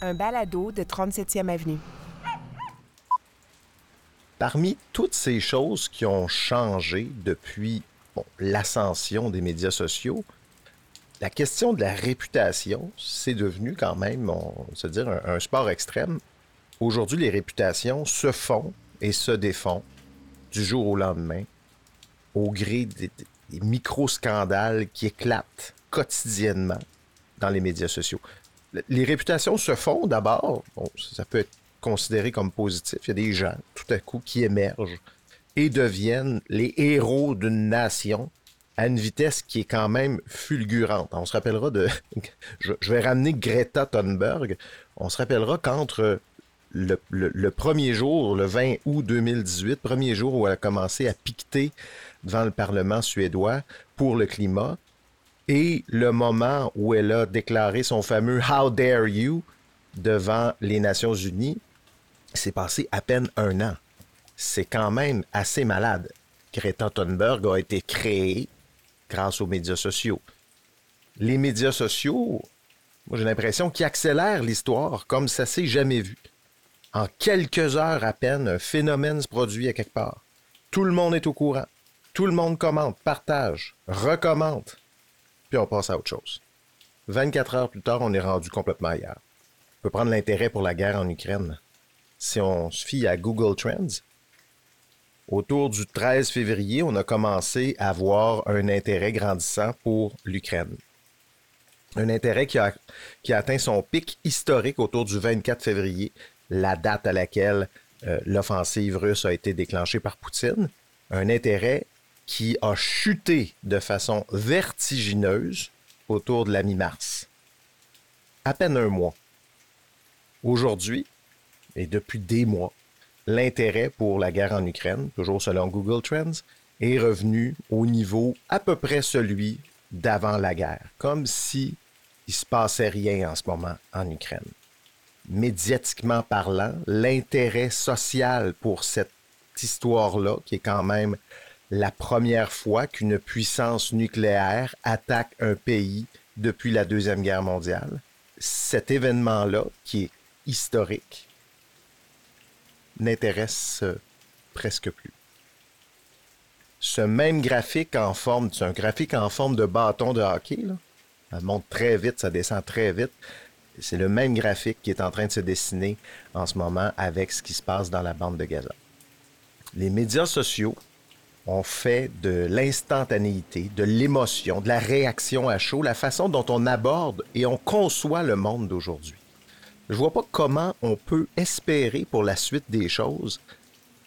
un balado de 37e Avenue. Parmi toutes ces choses qui ont changé depuis l'ascension des médias sociaux, la question de la réputation, c'est devenu quand même, on se un, sport extrême. Aujourd'hui, les réputations se font et se défont du jour au lendemain au gré des, micro-scandales qui éclatent quotidiennement dans les médias sociaux. Les réputations se font d'abord, ça peut être considéré comme positif. Il y a des gens, tout à coup, qui émergent et deviennent les héros d'une nation à une vitesse qui est quand même fulgurante. On se rappellera de... je, vais ramener Greta Thunberg. On se rappellera qu'entre le, premier jour, le 20 août 2018, premier jour où elle a commencé à piqueter devant le Parlement suédois pour le climat, et le moment où elle a déclaré son fameux How dare you devant les Nations Unies, c'est passé à peine un an. C'est quand même assez malade. Greta Thunberg a été créée grâce aux médias sociaux. Les médias sociaux, moi j'ai l'impression qu'ils accélèrent l'histoire comme ça s'est jamais vu. En quelques heures à peine, un phénomène se produit à quelque part. Tout le monde est au courant. Tout le monde commente, partage, recommande. Puis on passe à autre chose. 24 heures plus tard, on est rendu complètement ailleurs. On peut prendre l'intérêt pour la guerre en Ukraine. Si on se fie à Google Trends, autour du 13 février, on a commencé à voir un intérêt grandissant pour l'Ukraine. Un intérêt qui a, atteint son pic historique autour du 24 février, la date à laquelle euh, l'offensive russe a été déclenchée par Poutine. Un intérêt qui a chuté de façon vertigineuse autour de la mi-mars. À peine un mois. Aujourd'hui, et depuis des mois, l'intérêt pour la guerre en Ukraine, toujours selon Google Trends, est revenu au niveau à peu près celui d'avant la guerre, comme si il se passait rien en ce moment en Ukraine médiatiquement parlant, l'intérêt social pour cette histoire-là, qui est quand même la première fois qu'une puissance nucléaire attaque un pays depuis la Deuxième Guerre mondiale. Cet événement-là, qui est historique, n'intéresse euh, presque plus. Ce même graphique en forme, c'est un graphique en forme de bâton de hockey, ça monte très vite, ça descend très vite. C'est le même graphique qui est en train de se dessiner en ce moment avec ce qui se passe dans la bande de Gaza. Les médias sociaux ont fait de l'instantanéité, de l'émotion, de la réaction à chaud, la façon dont on aborde et on conçoit le monde d'aujourd'hui. Je vois pas comment on peut espérer pour la suite des choses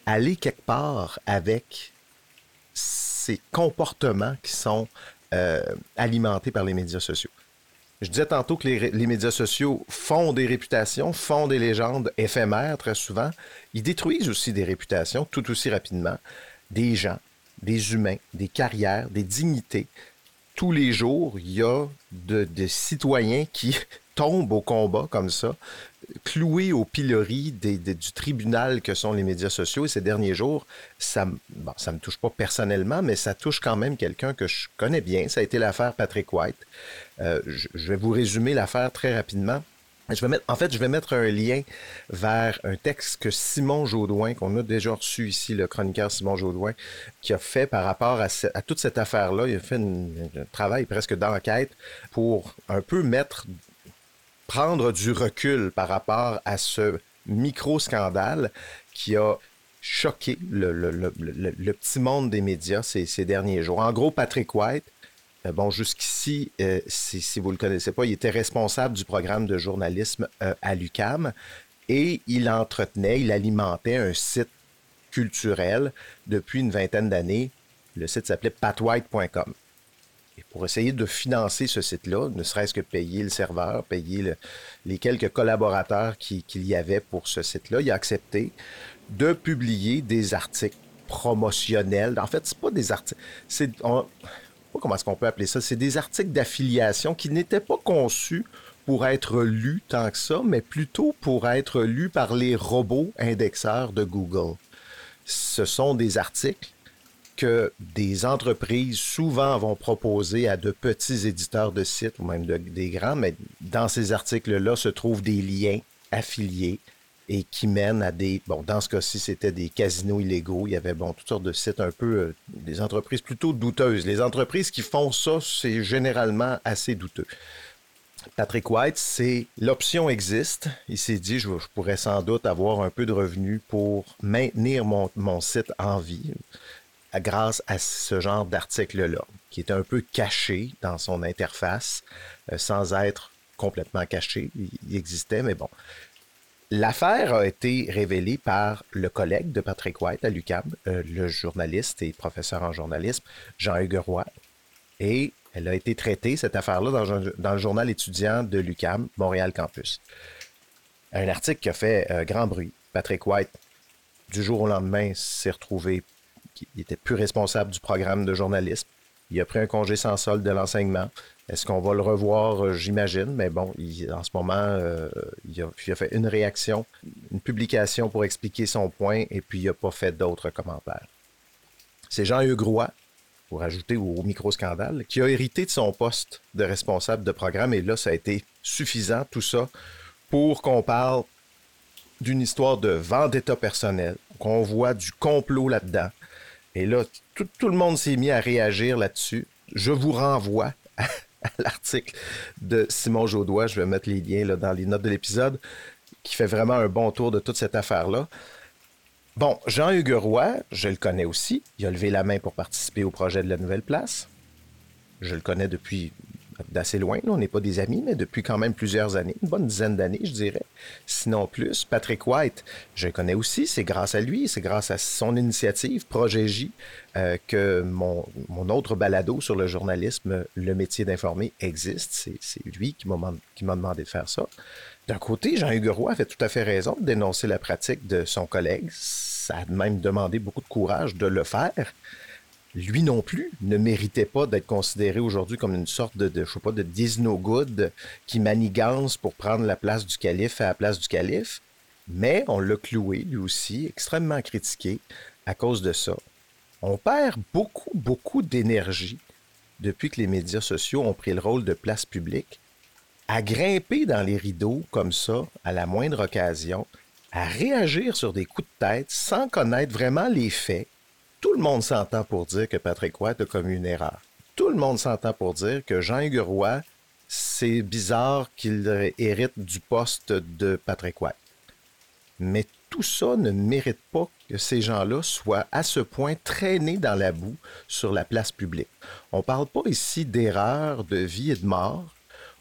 aller quelque part avec ces comportements qui sont euh, alimentés par les médias sociaux. Je disais tantôt que les, médias sociaux font des réputations, font des légendes éphémères très souvent. Ils détruisent aussi des réputations tout aussi rapidement. Des gens, des humains, des carrières, des dignités. Tous les jours, il y a des citoyens qui tombent au combat comme ça, cloué au pilori du tribunal que sont les médias sociaux. Et ces derniers jours, ça ne ça me touche pas personnellement, mais ça touche quand même quelqu'un que je connais bien. Ça a été l'affaire Patrick White. Euh, je, vais vous résumer l'affaire très rapidement. Je vais mettre, en fait, je vais mettre un lien vers un texte que Simon Jaudoin, qu'on a déjà reçu ici, le chroniqueur Simon Jaudoin, qui a fait par rapport à, toute cette affaire-là. Il a fait un travail presque d'enquête pour un peu mettre prendre du recul par rapport à ce micro-scandale qui a choqué le, petit monde des médias ces, derniers jours. En gros, Patrick White, bon, jusqu'ici, euh, si, vous ne le connaissez pas, il était responsable du programme de journalisme euh, à l'UCAM et il entretenait, il alimentait un site culturel depuis une vingtaine d'années. Le site s'appelait patwhite.com. Et pour essayer de financer ce site-là, ne serait-ce que payer le serveur, payer les quelques collaborateurs qu'il y avait pour ce site-là, il a accepté de publier des articles promotionnels. En fait, c'est pas des articles, c'est comment est-ce qu'on peut appeler ça, c'est des articles d'affiliation qui n'étaient pas conçus pour être lus tant que ça, mais plutôt pour être lus par les robots indexeurs de Google. Ce sont des articles que des entreprises souvent vont proposer à de petits éditeurs de sites ou même des grands, mais dans ces articles-là se trouvent des liens affiliés et qui mènent à des, bon, dans ce cas-ci, c'était des casinos illégaux. Il y avait, bon, toutes sortes de sites un peu, euh, des entreprises plutôt douteuses. Les entreprises qui font ça, c'est généralement assez douteux. Patrick White, c'est l'option existe. Il s'est dit, je, pourrais sans doute avoir un peu de revenus pour maintenir mon, mon site en vie grâce à ce genre d'article-là, qui est un peu caché dans son interface, euh, sans être complètement caché. Il existait, mais bon. L'affaire a été révélée par le collègue de Patrick White à l'UCAM, euh, le journaliste et professeur en journalisme, Jean-Hugues Roy. Et elle a été traitée, cette affaire-là, dans, le journal étudiant de l'UCAM, Montréal Campus. Un article qui a fait euh, grand bruit. Patrick White, du jour au lendemain, s'est retrouvé, il était plus responsable du programme de journalisme. Il a pris un congé sans solde de l'enseignement. Est-ce qu'on va le revoir, euh, j'imagine, mais bon, en ce moment, euh, il, a, fait une réaction, une publication pour expliquer son point, et puis il n'a pas fait d'autres commentaires. C'est Jean-Hugues pour ajouter au, micro-scandale, qui a hérité de son poste de responsable de programme, et là, ça a été suffisant, tout ça, pour qu'on parle d'une histoire de vendetta personnel, qu'on voit du complot là-dedans. Et là, tout, tout le monde s'est mis à réagir là-dessus. Je vous renvoie l'article de Simon Jaudois. Je vais mettre les liens dans les notes de l'épisode, qui fait vraiment un bon tour de toute cette affaire-là. Bon, Jean-Hugues je le connais aussi. Il a levé la main pour participer au projet de la nouvelle place. Je le connais depuis d'assez loin. On n'est pas des amis, mais depuis quand même plusieurs années, une bonne dizaine d'années, je dirais, sinon plus. Patrick White, je le connais aussi. C'est grâce à lui, c'est grâce à son initiative, Projet J, euh, que mon, autre balado sur le journalisme, le métier d'informer, existe. C'est lui qui m'a demandé de faire ça. D'un côté, Jean-Hugues Roy fait tout à fait raison de dénoncer la pratique de son collègue. Ça a même demandé beaucoup de courage de le faire lui non plus ne méritait pas d'être considéré aujourd'hui comme une sorte de, je sais pas, de Disno Good qui manigance pour prendre la place du calife à la place du calife. Mais on l'a cloué, lui aussi, extrêmement critiqué à cause de ça. On perd beaucoup, beaucoup d'énergie depuis que les médias sociaux ont pris le rôle de place publique à grimper dans les rideaux comme ça à la moindre occasion, à réagir sur des coups de tête sans connaître vraiment les faits tout le monde s'entend pour dire que Patrick White a commis une erreur. Tout le monde s'entend pour dire que Jean-Hugues Roy, c'est bizarre qu'il hérite du poste de Patrick White. Mais tout ça ne mérite pas que ces gens-là soient à ce point traînés dans la boue sur la place publique. On ne parle pas ici d'erreur, de vie et de mort.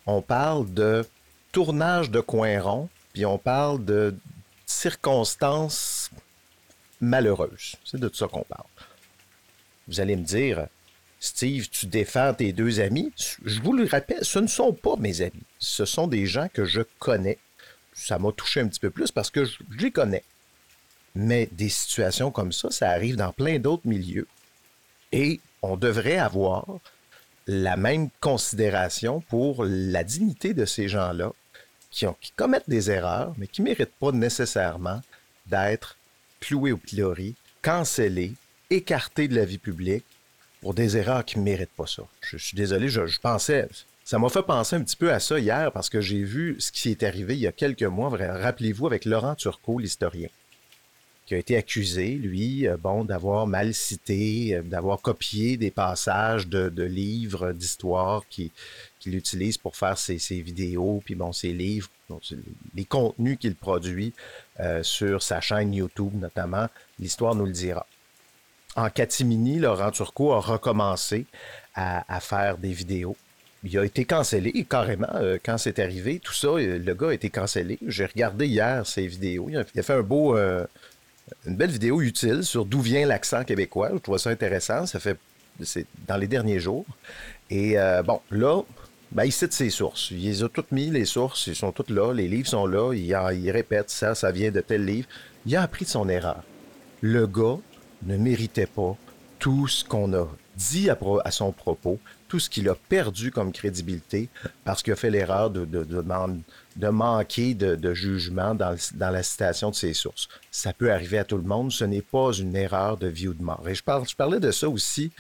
On parle de tournage de coin rond, puis on parle de circonstances malheureuse. C'est de ça qu'on parle. Vous allez me dire, Steve, tu défends tes deux amis? Je vous le rappelle, ce ne sont pas mes amis. Ce sont des gens que je connais. Ça m'a touché un petit peu plus parce que je, les connais. Mais des situations comme ça, ça arrive dans plein d'autres milieux. Et on devrait avoir la même considération pour la dignité de ces gens-là qui, qui commettent des erreurs, mais qui ne méritent pas nécessairement d'être cloué au pilori, cancellé, écarté de la vie publique pour des erreurs qui ne méritent pas ça. Je, suis désolé, je, pensais. Ça m'a fait penser un petit peu à ça hier parce que j'ai vu ce qui est arrivé il y a quelques mois. Rappelez-vous, avec Laurent Turcot, l'historien, qui a été accusé, lui, euh, bon, d'avoir mal cité, euh, d'avoir copié des passages de, livres d'histoire qu'il utilise pour faire ses, vidéos, puis bon, ses livres, les contenus qu'il produit euh, sur sa chaîne YouTube notamment. L'histoire nous le dira. En catimini, Laurent Turcot a recommencé à, faire des vidéos. Il a été cancellé carrément euh, quand c'est arrivé. Tout ça, euh, le gars a été cancellé. J'ai regardé hier ses vidéos. Il a, fait un beau, une belle vidéo utile sur d'où vient l'accent québécois. Je trouve ça intéressant. Ça fait c'est dans les derniers jours. Et bon, là, ben, il cite ses sources. Il les a toutes mis, les sources, ils sont toutes là, les livres sont là, il, il répète ça, ça vient de tel livre. Il a appris de son erreur. Le gars ne méritait pas tout ce qu'on a dit à, son propos tout ce qu'il a perdu comme crédibilité parce qu'il a fait l'erreur de, de, manquer de, jugement dans, la citation de ses sources. Ça peut arriver à tout le monde, ce n'est pas une erreur de vie ou de mort. Et je, je parlais de ça aussi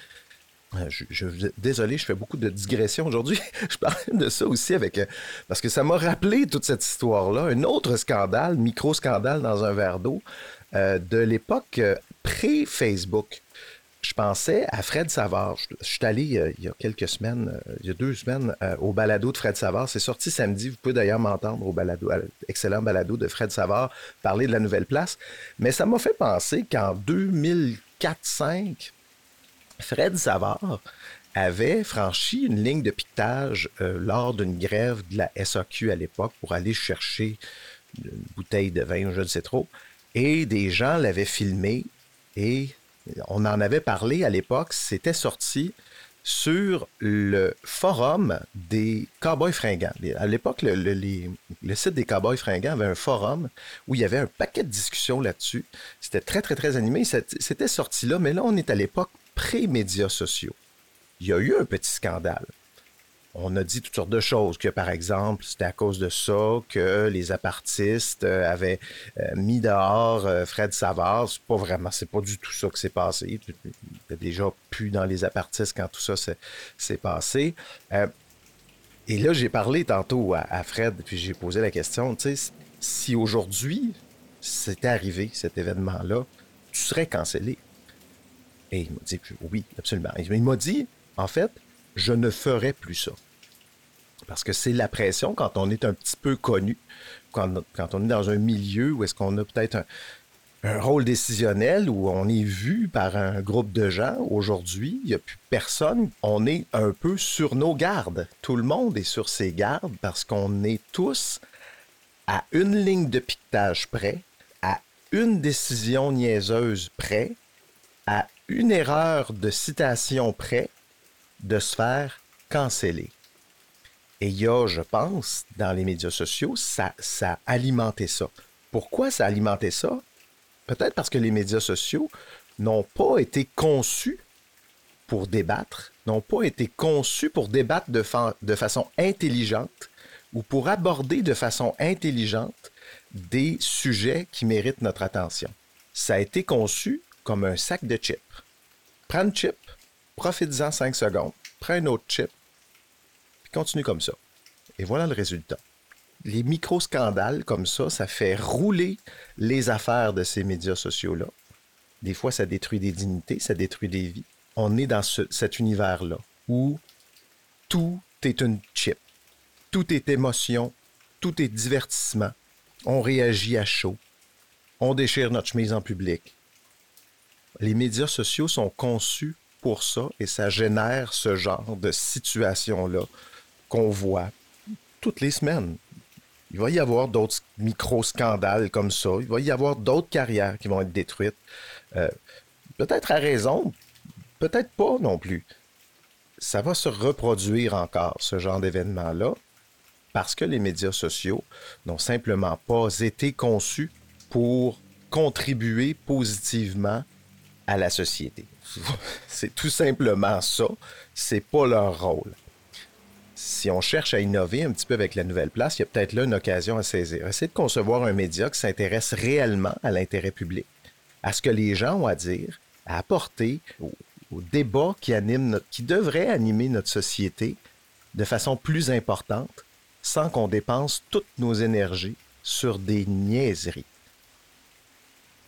euh, désolé, je fais beaucoup de digressions aujourd'hui. je parlais de ça aussi avec. Euh, parce que ça m'a rappelé toute cette histoire-là. Un autre scandale, micro-scandale dans un verre d'eau, euh, de l'époque pré-Facebook. Je pensais à Fred Savard. Je, suis allé il y a quelques semaines, il y a deux semaines, au balado de Fred Savard. C'est sorti samedi. Vous pouvez d'ailleurs m'entendre au balado, excellent balado de Fred Savard, parler de la nouvelle place. Mais ça m'a fait penser qu'en 2004-2005, Fred Savard avait franchi une ligne de piquetage euh, lors d'une grève de la SAQ à l'époque pour aller chercher une bouteille de vin, je ne sais trop. Et des gens l'avaient filmé et on en avait parlé à l'époque. C'était sorti sur le forum des Cowboys fringants. À l'époque, le, le, site des Cowboys fringants avait un forum où il y avait un paquet de discussions là-dessus. C'était très, très, très animé. C'était sorti là, mais là, on est à l'époque pré-médias sociaux, il y a eu un petit scandale. On a dit toutes sortes de choses, que par exemple, c'était à cause de ça que les apartistes euh, avaient euh, mis dehors euh, Fred Savard. C'est pas vraiment, c'est pas du tout ça qui s'est passé. Il déjà plus dans les apartistes quand tout ça s'est passé. et là, j'ai parlé tantôt à, Fred, puis j'ai posé la question, si aujourd'hui c'était arrivé, cet événement-là, tu serais cancellé. Et il m'a dit, oui, absolument. Il m'a dit, en fait, je ne ferai plus ça. Parce que c'est la pression quand on est un petit peu connu, quand, on est dans un milieu où est-ce qu'on a peut-être un, un, rôle décisionnel, où on est vu par un groupe de gens. Aujourd'hui, il n'y a plus personne. On est un peu sur nos gardes. Tout le monde est sur ses gardes parce qu'on est tous à une ligne de piquetage près, à une décision niaiseuse près, une erreur de citation près de se faire canceller. Et il y a, je pense, dans les médias sociaux, ça, ça a alimenté ça. Pourquoi ça a alimenté ça? Peut-être parce que les médias sociaux n'ont pas été conçus pour débattre, n'ont pas été conçus pour débattre de, de façon intelligente ou pour aborder de façon intelligente des sujets qui méritent notre attention. Ça a été conçu comme un sac de chips. Prends une chip, profite-en 5 secondes, prends un autre chip, puis continue comme ça. Et voilà le résultat. Les micro-scandales comme ça, ça fait rouler les affaires de ces médias sociaux-là. Des fois, ça détruit des dignités, ça détruit des vies. On est dans cet univers-là où tout est une chip. Tout est émotion, tout est divertissement. On réagit à chaud. On déchire notre chemise en public les médias sociaux sont conçus pour ça et ça génère ce genre de situation-là qu'on voit toutes les semaines. Il va y avoir d'autres micro-scandales comme ça. Il va y avoir d'autres carrières qui vont être détruites. Euh, peut-être à raison, peut-être pas non plus. Ça va se reproduire encore, ce genre d'événement-là, parce que les médias sociaux n'ont simplement pas été conçus pour contribuer positivement à la société. C'est tout simplement ça. C'est pas leur rôle. Si on cherche à innover un petit peu avec la nouvelle place, il y a peut-être là une occasion à saisir. Essayer de concevoir un média qui s'intéresse réellement à l'intérêt public, à ce que les gens ont à dire, à apporter au, débat qui, anime qui devrait animer notre société de façon plus importante, sans qu'on dépense toutes nos énergies sur des niaiseries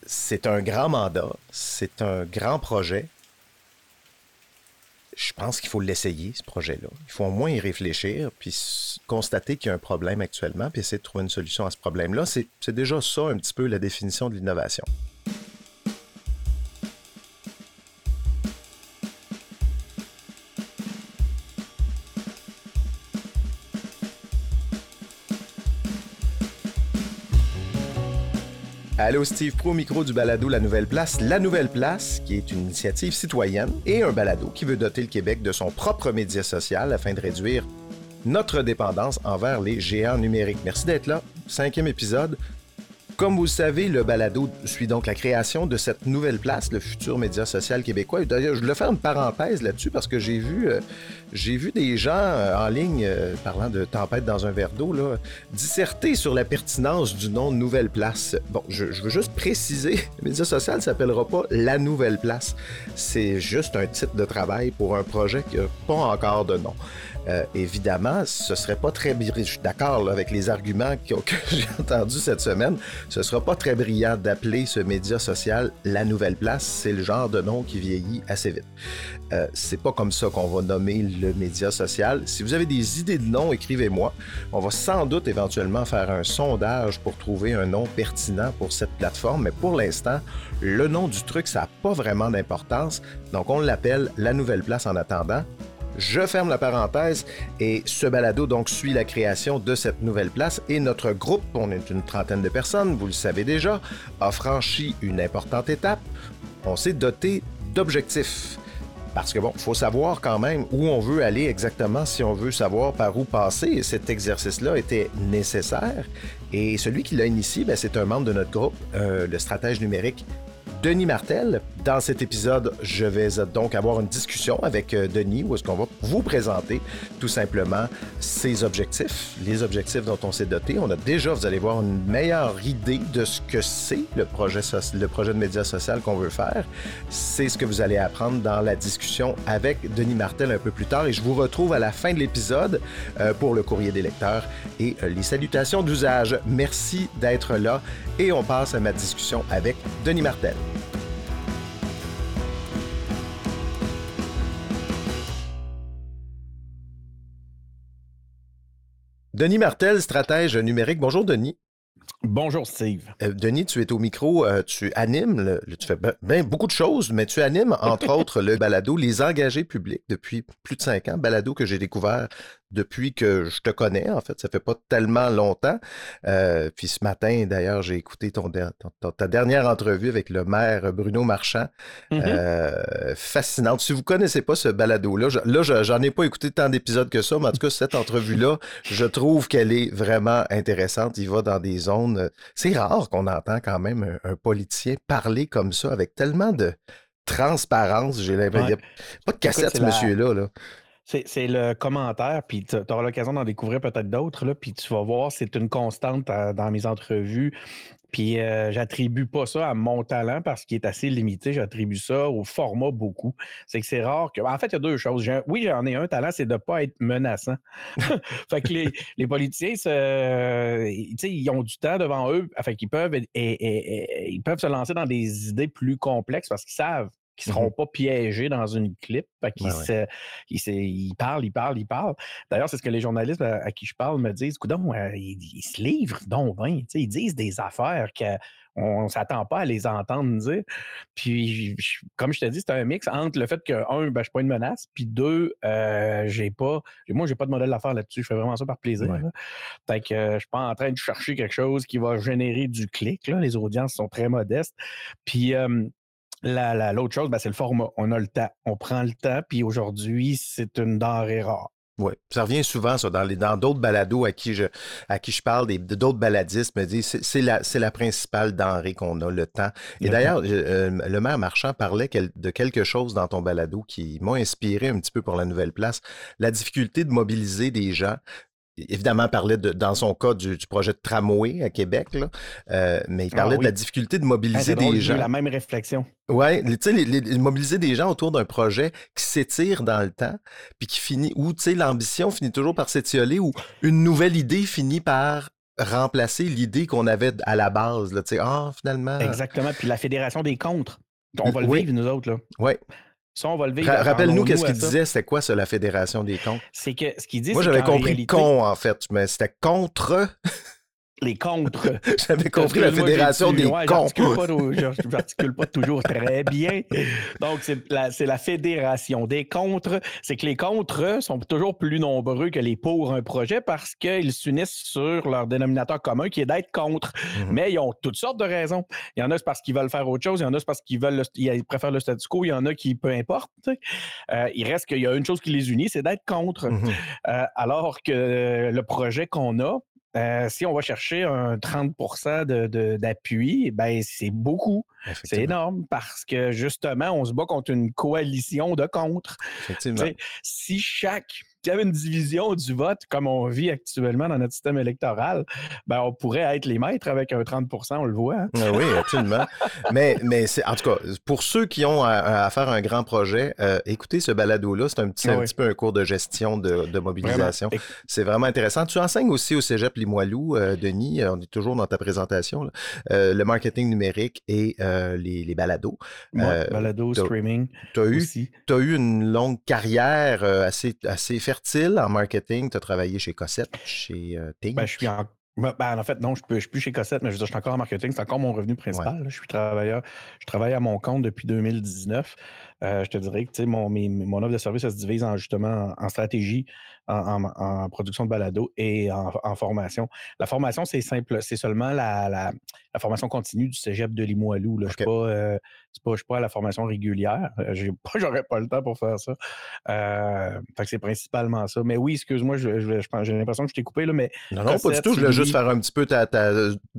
c'est un grand mandat, c'est un grand projet. Je pense qu'il faut l'essayer, ce projet-là. Il faut au moins y réfléchir, puis constater qu'il y a un problème actuellement, puis essayer de trouver une solution à ce problème-là. C'est déjà ça un petit peu la définition de l'innovation. Allô Steve Pro, micro du balado La Nouvelle Place. La Nouvelle Place, qui est une initiative citoyenne et un balado qui veut doter le Québec de son propre média social afin de réduire notre dépendance envers les géants numériques. Merci d'être là. Cinquième épisode. Comme vous le savez, le balado suit donc la création de cette nouvelle place, le futur média social québécois. D'ailleurs, je voulais faire une parenthèse là-dessus parce que j'ai vu, euh, vu des gens euh, en ligne, euh, parlant de tempête dans un verre d'eau, disserter sur la pertinence du nom Nouvelle Place. Bon, je, je veux juste préciser, le média social ne s'appellera pas La Nouvelle Place. C'est juste un titre de travail pour un projet qui n'a pas encore de nom. Euh, évidemment, ce serait pas très brillant. Je suis d'accord avec les arguments que, j'ai entendus cette semaine. Ce sera pas très brillant d'appeler ce média social la nouvelle place. C'est le genre de nom qui vieillit assez vite. Euh, c'est pas comme ça qu'on va nommer le média social. Si vous avez des idées de nom, écrivez-moi. On va sans doute éventuellement faire un sondage pour trouver un nom pertinent pour cette plateforme. Mais pour l'instant, le nom du truc, ça n'a pas vraiment d'importance. Donc on l'appelle la nouvelle place en attendant. Je ferme la parenthèse et ce balado donc suit la création de cette nouvelle place et notre groupe, on est une trentaine de personnes, vous le savez déjà, a franchi une importante étape. On s'est doté d'objectifs. Parce que bon, faut savoir quand même où on veut aller exactement si on veut savoir par où passer. Et cet exercice-là était nécessaire. Et celui qui l'a initié, ben, c'est un membre de notre groupe, euh, le stratège numérique Denis Martel. Dans cet épisode, je vais donc avoir une discussion avec euh, Denis où est-ce qu'on va vous présenter tout simplement ses objectifs, les objectifs dont on s'est doté. On a déjà, vous allez voir, une meilleure idée de ce que c'est le projet, de média social qu'on veut faire. C'est ce que vous allez apprendre dans la discussion avec Denis Martel un peu plus tard et je vous retrouve à la fin de l'épisode euh, pour le courrier des lecteurs et euh, les salutations d'usage. Merci d'être là et on passe à ma discussion avec Denis Martel. Denis Martel, stratège numérique. Bonjour, Denis. Bonjour Steve. Euh, Denis, tu es au micro, euh, tu animes, le, tu fais ben, beaucoup de choses, mais tu animes entre autres le balado Les engagés publics depuis plus de cinq ans, balado que j'ai découvert depuis que je te connais, en fait, ça fait pas tellement longtemps. Euh, puis ce matin, d'ailleurs, j'ai écouté ton, ta dernière entrevue avec le maire Bruno Marchand. Mm-hmm. fascinante. Si vous connaissez pas ce balado-là, là, j'en ai pas écouté tant d'épisodes que ça, mais en tout cas, cette entrevue-là, je trouve qu'elle est vraiment intéressante. Il va dans des zones euh, c'est rare qu'on entend quand même un, politicien parler comme ça avec tellement de transparence. J'ai l'impression. Pas de cassette, ce monsieur-là. C'est le commentaire, puis tu auras l'occasion d'en découvrir peut-être d'autres, puis tu vas voir, c'est une constante euh, dans mes entrevues. Puis euh, j'attribue pas ça à mon talent parce qu'il est assez limité. J'attribue ça au format beaucoup. C'est que c'est rare que. En fait, il y a deux choses. Oui, j'en ai un talent, c'est de ne pas être menaçant. fait que les, politiciens, ils ont du temps devant eux. Fait qu'ils peuvent, ils peuvent se lancer dans des idées plus complexes parce qu'ils savent qui ne seront mmh pas piégés dans une clip. Ils, ils, parlent, ils parlent, ils parlent. D'ailleurs, c'est ce que les journalistes à, qui je parle me disent. Coudon, euh, ils, se livrent donc bien. Ils disent des affaires qu'on ne s'attend pas à les entendre dire. Puis, comme je te dis, c'est un mix entre le fait que, un, ben, je ne suis pas une menace, puis deux, euh, j'ai pas, moi, j'ai pas de modèle d'affaires là-dessus. Je fais vraiment ça par plaisir. Fait que euh, je suis pas en train de chercher quelque chose qui va générer du clic. Là. Les audiences sont très modestes. Puis, L'autre chose, ben, c'est le format. On a le temps. On prend le temps, puis aujourd'hui, c'est une denrée rare. Oui, ça revient souvent, ça, dans, dans d'autres balados à qui je, à qui je parle, d'autres baladistes me disent c'est la, la principale denrée qu'on a, le temps. Et d'ailleurs, euh, le maire Marchand parlait de quelque chose dans ton balado qui m'a inspiré un petit peu pour la nouvelle place, la difficulté de mobiliser des gens évidemment parlait de, dans son cas du, projet de tramway à Québec, euh, mais il ah parlait de la difficulté de mobiliser des gens. la même réflexion. Oui, tu sais, mobiliser des gens autour d'un projet qui s'étire dans le temps, puis qui finit, où tu sais, l'ambition finit toujours par s'étioler, où une nouvelle idée finit par remplacer l'idée qu'on avait à la base. Tu sais, ah, finalement. Exactement. Puis la fédération des contres. On va le vivre, nous autres. Là. Oui. Ça, on va le Rappelle-nous qu'est-ce qu'il disait, c'est quoi ça, la Fédération des cons? C'est que ce qu'il dit, Moi, j'avais compris con, en fait, mais c'était contre les contres. J'avais compris la fédération des ouais, Je n'articule pas toujours très bien. Donc, c'est la, la, fédération des contres. C'est que les contres sont toujours plus nombreux que les pour un projet parce qu'ils s'unissent sur leur dénominateur commun qui est d'être contre. Mhm. Mais ils ont toutes sortes de raisons. Il y en a c'est parce qu'ils veulent faire autre chose, il y en a c'est parce qu'ils veulent ils préfèrent le statu quo, il y en a qui peu importe. Euh, il reste qu'il y a une chose qui les unit, c'est d'être contre. Mhm. Euh, alors que le projet qu'on a, euh, si on va chercher un 30% d'appui, ben c'est beaucoup. C'est énorme parce que justement, on se bat contre une coalition de contre. si chaque il y avait une division du vote, comme on vit actuellement dans notre système électoral, ben, on pourrait être les maîtres avec un 30 on le voit. Hein. Ah oui, absolument. mais mais c'est, en tout cas, pour ceux qui ont à, faire un grand projet, euh, écoutez ce balado-là. C'est un petit, un petit peu un cours de gestion de, mobilisation. C'est vraiment intéressant. Tu enseignes aussi au cégep Limoilou, euh, Denis. Euh, on est toujours dans ta présentation. le marketing numérique et les, les, balados. balado, streaming. Tu as, eu, as eu une longue carrière assez, assez fertile en marketing. Tu as travaillé chez Cossette, chez euh, Ting. Ben, je suis en ben, ben, en fait, non, je ne suis plus chez Cossette, mais je, je suis encore en marketing. C'est encore mon revenu principal. Je suis travailleur. Je travaille à mon compte depuis 2019. Euh, je te dirais que mon, mon offre de service se divise en, justement en stratégie, en, production de balado et en, formation. La formation, c'est simple. C'est seulement la, la, formation continue du cégep de Limoilou. Je ne euh, suis, pas à la formation régulière. Euh, je n'aurais pas le temps pour faire ça. c'est principalement ça. Mais oui, excuse-moi, j'ai l'impression que je t'ai coupé. Là, mais non, non, pas du tout. Je voulais juste faire un petit peu ta,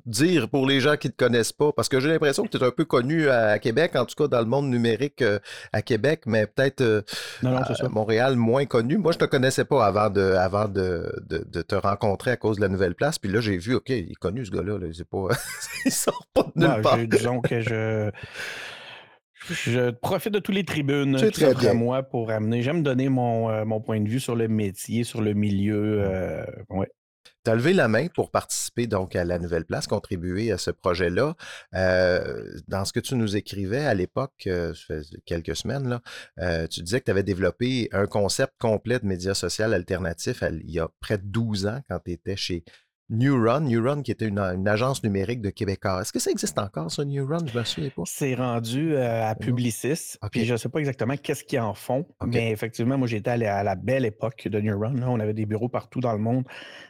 dire pour les gens qui ne te connaissent pas, parce que j'ai l'impression que tu es un peu connu à Québec, en tout cas dans le monde numérique à Québec, mais peut-être euh, à Montréal moins connu. Moi, je te connaissais pas avant de, avant de, de, te rencontrer à cause de la nouvelle place. Puis là, j'ai vu, OK, il est connu ce gars-là. Là. Pas... il sort pas de nulle part. Disons que je. Je profite de toutes les tribunes qui s'offrent à moi pour amener. J'aime donner mon, euh, mon, point de vue sur le métier, sur le milieu. Euh, ouais. Tu as levé la main pour participer donc à la Nouvelle Place, contribuer à ce projet-là. Euh, dans ce que tu nous écrivais à l'époque, euh, quelques semaines, euh, tu disais que tu avais développé un concept complet de médias sociaux alternatifs il y a près de 12 ans quand tu étais chez New Run, New Run qui était une, agence numérique de Québécois. Est-ce que ça existe encore, ça, New Run? Je me souviens pas. C'est rendu euh, à Publicis. Puis je ne sais pas exactement qu'est-ce qu'ils en font. Mais effectivement, moi, j'étais allé à la belle époque de New Run. On avait des bureaux partout dans le monde.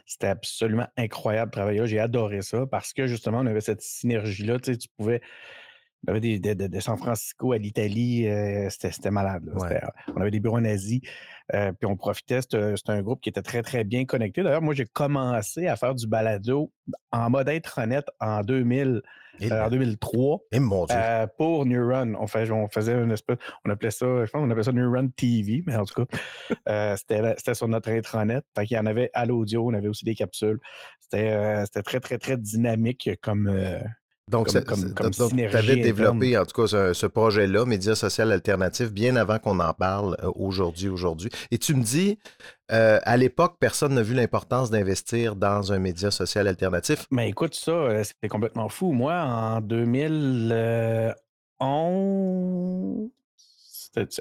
C'était absolument incroyable de travailler là. J'ai adoré ça parce que justement, on avait cette synergie-là. Tu, sais, tu pouvais on avait des, de, San Francisco à l'Italie, euh, c'était malade. on avait des bureaux en Asie, euh, puis on profitait. C'était un groupe qui était très, très bien connecté. D'ailleurs, moi, j'ai commencé à faire du balado en mode intranet en 2000. Euh, en 2003 Et pour Neuron. On, fait, on faisait une espèce, on appelait ça, je pense on appelait ça Neuron TV, mais en tout cas, c'était sur notre intranet. Fait qu'il y en avait à l'audio, on avait aussi des capsules. C'était très, très, très dynamique comme, donc, tu avais développé, en tout cas, ce, projet-là, Médias social alternatifs, bien avant qu'on en parle euh, aujourd'hui, aujourd'hui. Et tu me dis, euh, à l'époque, personne n'a vu l'importance d'investir dans un média social alternatif. Mais écoute, ça, euh, c'était complètement fou. Moi, en 2011,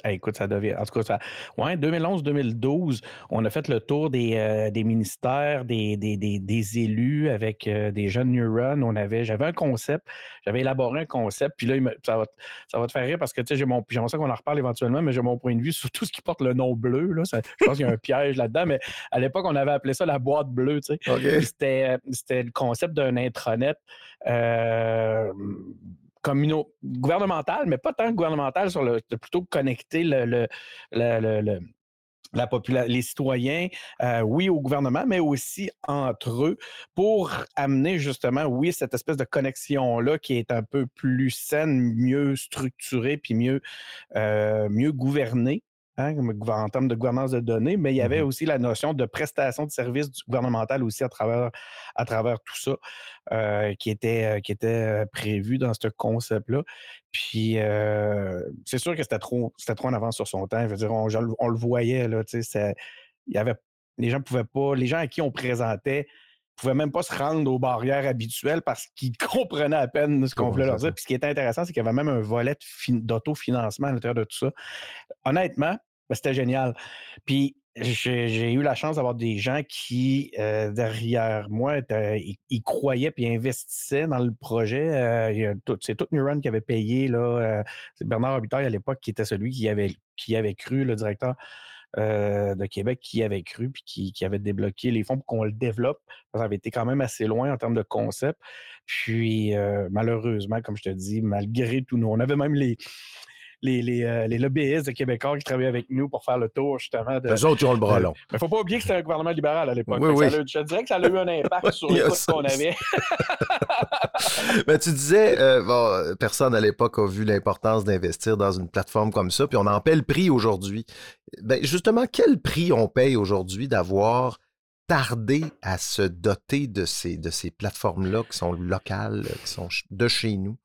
écoute, ça devient. En tout cas, ça, ouais, 2011-2012, on a fait le tour des, euh, des ministères, des, des, des, élus avec euh, des jeunes Neuron. On avait, j'avais un concept, j'avais élaboré un concept, puis là, ça, va, ça va te faire rire parce que tu sais, j'ai mon, j'aimerais ça qu'on en reparle éventuellement, mais j'ai mon point de vue sur tout ce qui porte le nom bleu. Là, je pense qu'il y a un piège là-dedans, mais à l'époque, on avait appelé ça la boîte bleue. Tu sais. C'était, c'était le concept d'un intranet. Euh, gouvernemental, mais pas tant gouvernemental, sur le, plutôt connecter le, la les citoyens, euh, oui, au gouvernement, mais aussi entre eux, pour amener justement, oui, cette espèce de connexion-là qui est un peu plus saine, mieux structurée, puis mieux, euh, mieux gouvernée. Hein, en termes de gouvernance de données, mais il y avait mmh aussi la notion de prestation de services gouvernemental aussi à travers, à travers tout ça euh, qui était, euh, qui était euh, prévu dans ce concept-là. Puis c'est sûr que c'était trop, c'était trop en avance sur son temps. Je veux dire, on, le voyait, là, il y avait, les gens pouvaient pas, les gens à qui on présentait pouvaient même pas se rendre aux barrières habituelles parce qu'ils comprenaient à peine ce qu'on voulait leur dire. Puis ce qui était intéressant, c'est qu'il y avait même un volet d'autofinancement à l'intérieur de tout ça. Honnêtement, ben, c'était génial. Puis j'ai eu la chance d'avoir des gens qui, euh, derrière moi, ils, croyaient puis investissaient dans le projet. Euh, c'est tout Neuron qui avait payé. Euh, c'est Bernard Robitaille à l'époque qui était celui qui avait, qui avait cru, le directeur de Québec, qui avait cru puis qui, avait débloqué les fonds pour qu'on le développe. Ça avait été quand même assez loin en termes de concept. Puis malheureusement, comme je te dis, malgré tout, nous, on avait même les les, les, euh, les, lobbyistes de Québécois qui travaillaient avec nous pour faire le tour, justement. De, Les autres, ils ont le bras long. Mais il ne faut pas oublier que c'était un gouvernement libéral à l'époque. Oui, oui. je dirais que ça a eu un impact sur l'écoute qu'on avait. Mais tu disais, euh, bon, personne à l'époque a vu l'importance d'investir dans une plateforme comme ça, puis on en paie le prix aujourd'hui. Ben, justement, quel prix on paye aujourd'hui d'avoir tardé à se doter de ces, de ces plateformes-là qui sont locales, qui sont de chez nous?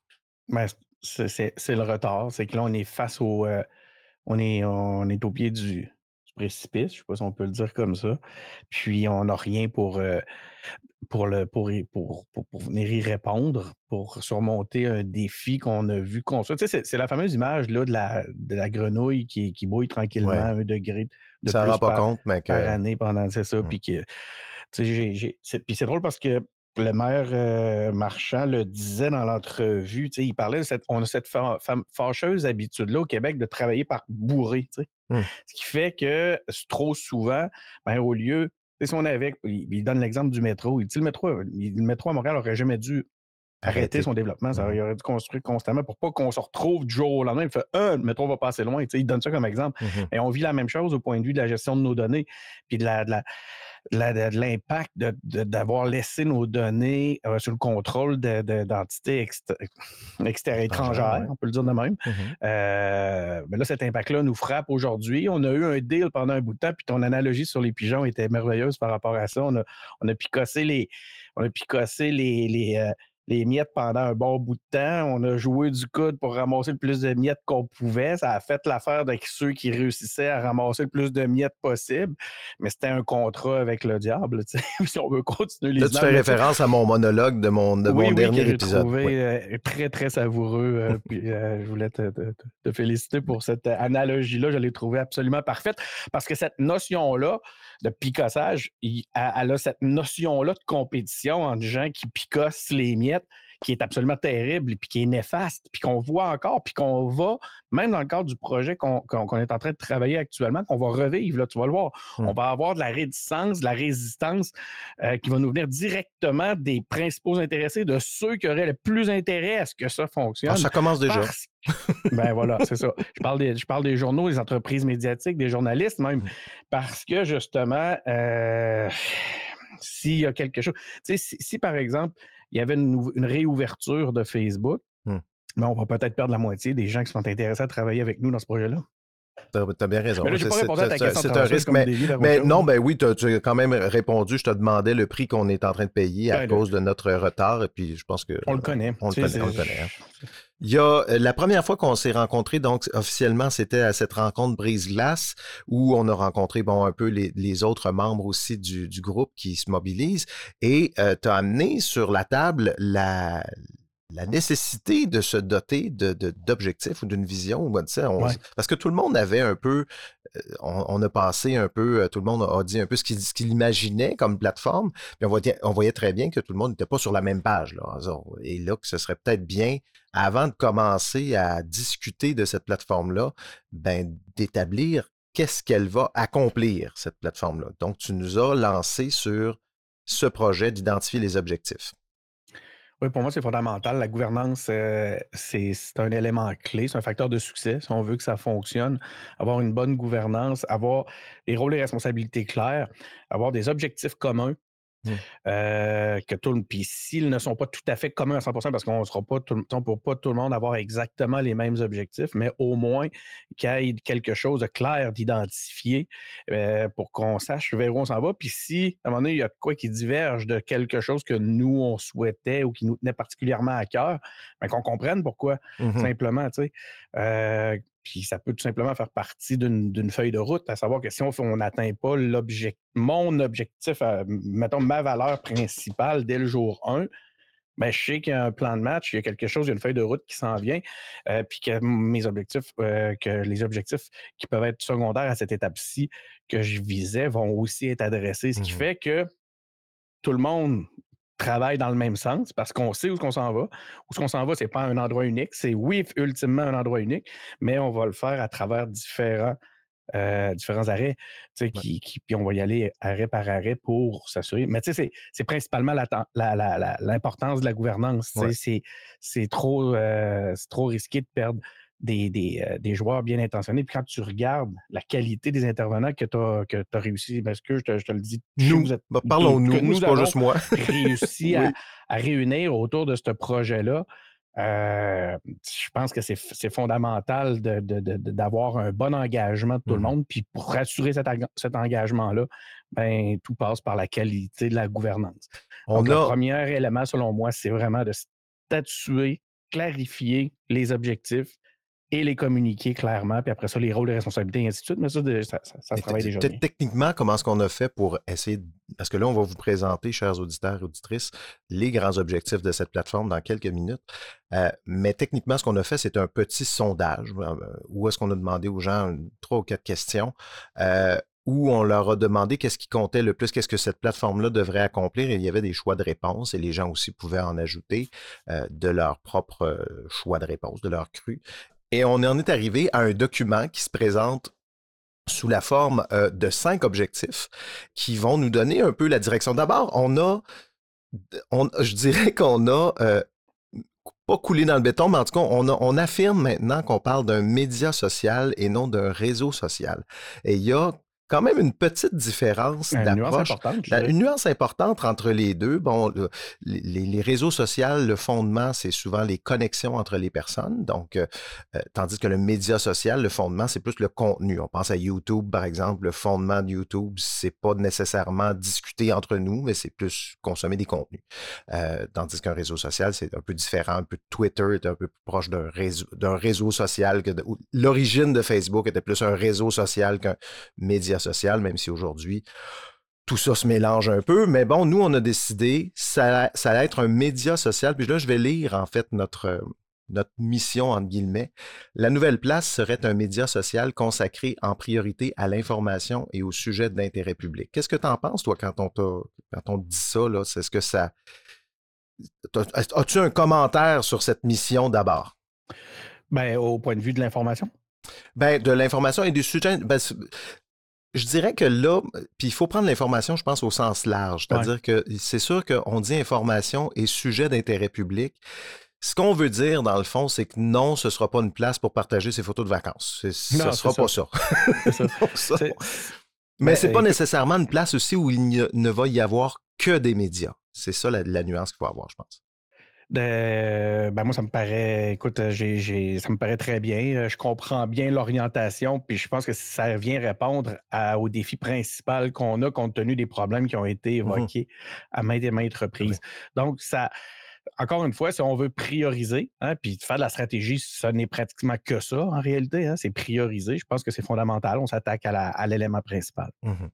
Ben, c'est le retard. C'est que là, on est face au. Euh, on, est, on est au pied du, précipice, je ne sais pas si on peut le dire comme ça. Puis on n'a rien pour, euh, pour, le, pour, pour, pour, venir y répondre, pour surmonter un défi qu'on a vu construire. Tu sais, c'est la fameuse image là, de, la, de la grenouille qui, qui bouille tranquillement à un degré de ça plus rend pas par, compte, mais que... par année pendant c'est ça. Mmh. Puis que, puis c'est drôle parce que le maire euh, Marchand le disait dans l'entrevue, il parlait de cette, on a cette fâcheuse habitude-là au Québec de travailler par bourré. Mmh. Ce qui fait que trop souvent, ben, au lieu, si on avait, il, donne l'exemple du métro, il dit le métro, le métro à Montréal n'aurait jamais dû arrêter son développement. Ça, il aurait dû construire constamment pour pas qu'on se retrouve du jour au lendemain. Il fait un, le métro va passer loin. Il donne ça comme exemple. Mmh Et on vit la même chose au point de vue de la gestion de nos données, puis de la, de la de l'impact d'avoir laissé nos données euh, sous le contrôle d'entités extérieures étrangères, on peut le dire de même. Mmh Euh, mais là, cet impact-là nous frappe aujourd'hui. On a eu un deal pendant un bout de temps, puis ton analogie sur les pigeons était merveilleuse par rapport à ça. On a, on a picossé les, on a picossé les, les, euh, les miettes pendant un bon bout de temps. On a joué du coude pour ramasser le plus de miettes qu'on pouvait. Ça a fait l'affaire de ceux qui réussissaient à ramasser le plus de miettes possible. Mais c'était un contrat avec le diable. si on veut continuer les Là, tu fais référence à mon monologue de mon, de oui, mon oui, dernier que épisode. Trouvé, Oui. euh, très, très savoureux. euh, puis, euh, je voulais te, te- te féliciter pour cette analogie-là. Je l'ai trouvée absolument parfaite parce que cette notion-là de picossage, elle elle a cette notion-là de compétition entre gens qui picossent les miettes qui est absolument terrible et puis qui est néfaste, puis qu'on voit encore, puis qu'on va, même dans le cadre du projet qu'on est en train de travailler actuellement, qu'on va revivre, là, tu vas le voir. Mm. On va avoir de la réticence, de la résistance euh, qui va nous venir directement des principaux intéressés, de ceux qui auraient le plus intérêt à ce que ça fonctionne. Ah, ça commence déjà. Ben voilà, c'est ça. Je parle, des, je parle des journaux, des entreprises médiatiques, des journalistes même, parce que justement, euh, s'il y a quelque chose. Tu sais, si, si, par exemple, il y avait une, réouverture de Facebook, Hmm. ben, on va peut-être perdre la moitié des gens qui sont intéressés à travailler avec nous dans ce projet-là. T'as as bien raison. C'est- un risque, mais, mais non, ben oui, tu as quand même répondu. Je te demandais le prix qu'on est en train de payer à Ben, cause de notre retard, et puis je pense que On le connaît. on le connaît, on le connaît, hein. Il y a euh, la première fois qu'on s'est rencontrés, donc officiellement, c'était à cette rencontre brise-glace où on a rencontré bon un peu les, les autres membres aussi du, du groupe qui se mobilisent et tu as amené sur la table la, la nécessité de se doter de, de- d'objectifs ou d'une vision. ou, on- Ouais. Parce que tout le monde avait un peu, euh, on, on a passé un peu, euh, tout le monde a dit un peu ce qu'il, imaginait comme plateforme, puis on voyait, on voyait très bien que tout le monde n'était pas sur la même page. Là. Et là, que ce serait peut-être bien, avant de commencer à discuter de cette plateforme-là, ben, d'établir qu'est-ce qu'elle va accomplir, cette plateforme-là. Donc, tu nous as lancé sur ce projet d'identifier les objectifs. Oui, pour moi, c'est fondamental. La gouvernance, euh, c'est un élément clé, c'est un facteur de succès si on veut que ça fonctionne. Avoir une bonne gouvernance, avoir les rôles et responsabilités clairs, avoir des objectifs communs. Mm. euh, que tout le- puis s'ils ne sont pas tout à fait communs à 100%, parce qu'on ne sera pas tout, le- on peut pas tout le monde avoir exactement les mêmes objectifs, mais au moins qu'il y ait quelque chose de clair, d'identifié euh, pour qu'on sache vers où on s'en va. Puis si, à un moment donné, il y a quoi qui diverge de quelque chose que nous, on souhaitait ou qui nous tenait particulièrement à cœur, ben, qu'on comprenne pourquoi, Mhm. simplement, tu sais. Euh, puis ça peut tout simplement faire partie d'une feuille de route, à savoir que si on n'atteint pas l'objectif, mon objectif, mettons ma valeur principale dès le jour 1, ben, je sais qu'il y a un plan de match, il y a quelque chose, il y a une feuille de route qui s'en vient, euh, puis que mes objectifs, euh, que les objectifs qui peuvent être secondaires à cette étape-ci que je visais vont aussi être adressés. Ce qui Mhm. fait que tout le monde travaille dans le même sens parce qu'on sait où qu'on s'en va. Où ce qu'on s'en va, c'est pas un endroit unique. C'est oui, ultimement un endroit unique, mais on va le faire à travers différents, euh, différents arrêts. Qui, qui- puis on va y aller arrêt par arrêt pour s'assurer. Mais tu sais, c'est- principalement la ten- la- la- la- l'importance de la gouvernance. Ouais. C'est trop, euh, c'est trop risqué de perdre des, euh, des, joueurs bien intentionnés. Puis quand tu regardes la qualité des intervenants que tu as, que as réussi, parce que je te, je te le dis, nous, bah, parlons-nous, nous, c'est pas juste moi. réussi à, à, réunir autour de ce projet-là. Euh, je pense que c'est fondamental d'avoir un bon engagement de tout le mmh monde. Puis pour assurer cet, cet engagement-là, ben, tout passe par la qualité de la gouvernance. Donc, le premier élément, selon moi, c'est vraiment de statuer, clarifier les objectifs et les communiquer clairement, puis après ça, les rôles et responsabilités, et ainsi de suite. Mais ça, ça, ça, se travaille déjà. Techniquement, comment est-ce qu'on a fait pour essayer. Parce que là, on va vous présenter, chers auditeurs et auditrices, les grands objectifs de cette plateforme dans quelques minutes. Euh, mais techniquement, ce qu'on a fait, c'est un petit sondage euh, où est-ce qu'on a demandé aux gens trois ou quatre questions. Euh, où on leur a demandé qu'est-ce qui comptait le plus, qu'est-ce que cette plateforme-là devrait accomplir, et il y avait des choix de réponse, et les gens aussi pouvaient en ajouter de leur propre choix de réponse, de leur cru. Et on en est arrivé à un document qui se présente sous la forme euh, de cinq objectifs qui vont nous donner un peu la direction. D'abord, on a, je dirais qu'on a euh, pas coulé dans le béton, mais en tout cas, on, on affirme maintenant qu'on parle d'un média social et non d'un réseau social. Et il y a quand même une petite différence d'approche. Une nuance importante entre les deux. Bon, les, réseaux sociaux, le fondement, c'est souvent les connexions entre les personnes. Donc, euh, euh, tandis que le média social, le fondement, c'est plus le contenu. On pense à YouTube, par exemple. Le fondement de YouTube, c'est pas nécessairement discuter entre nous, mais c'est plus consommer des contenus. Euh, tandis qu'un réseau social, c'est un peu différent. Un peu Twitter est un peu plus proche d'un réseau, d'un réseau social que l'origine de Facebook était plus un réseau social qu'un média social, même si aujourd'hui, tout ça se mélange un peu. Mais bon, nous, on a décidé, ça, ça allait être un média social. Puis là, je vais lire, en fait, notre, notre mission, entre guillemets. La nouvelle place serait un média social consacré en priorité à l'information et au sujet d'intérêt public. Qu'est-ce que tu en penses, toi, quand on, quand on dit ça? C'est ce que ça. As-tu un commentaire sur cette mission d'abord? Ben, au point de vue de l'information? Ben, de l'information et du sujet. Ben, je dirais que là, puis il faut prendre l'information, je pense, au sens large. C'est-à-dire que c'est sûr qu'on dit information et sujet d'intérêt public. Ce qu'on veut dire, dans le fond, c'est que non, ce ne sera pas une place pour partager ses photos de vacances. Ce ne sera pas ça. ça. Mais ce n'est pas nécessairement une place aussi où il ne va y avoir que des médias. C'est ça la, la nuance qu'il faut avoir, je pense. Ben, moi, ça me paraît, écoute, euh, j'ai, ça me paraît très bien. Euh, je comprends bien l'orientation, puis je pense que ça vient répondre au défi principal qu'on a compte tenu des problèmes qui ont été mmh évoqués à maintes et maintes reprises. Donc, ça, encore une fois, si on veut prioriser, hein, puis faire de la stratégie, ce n'est pratiquement que ça en réalité, hein, c'est prioriser. Je pense que c'est fondamental. On s'attaque à, l'élément principal. Mmh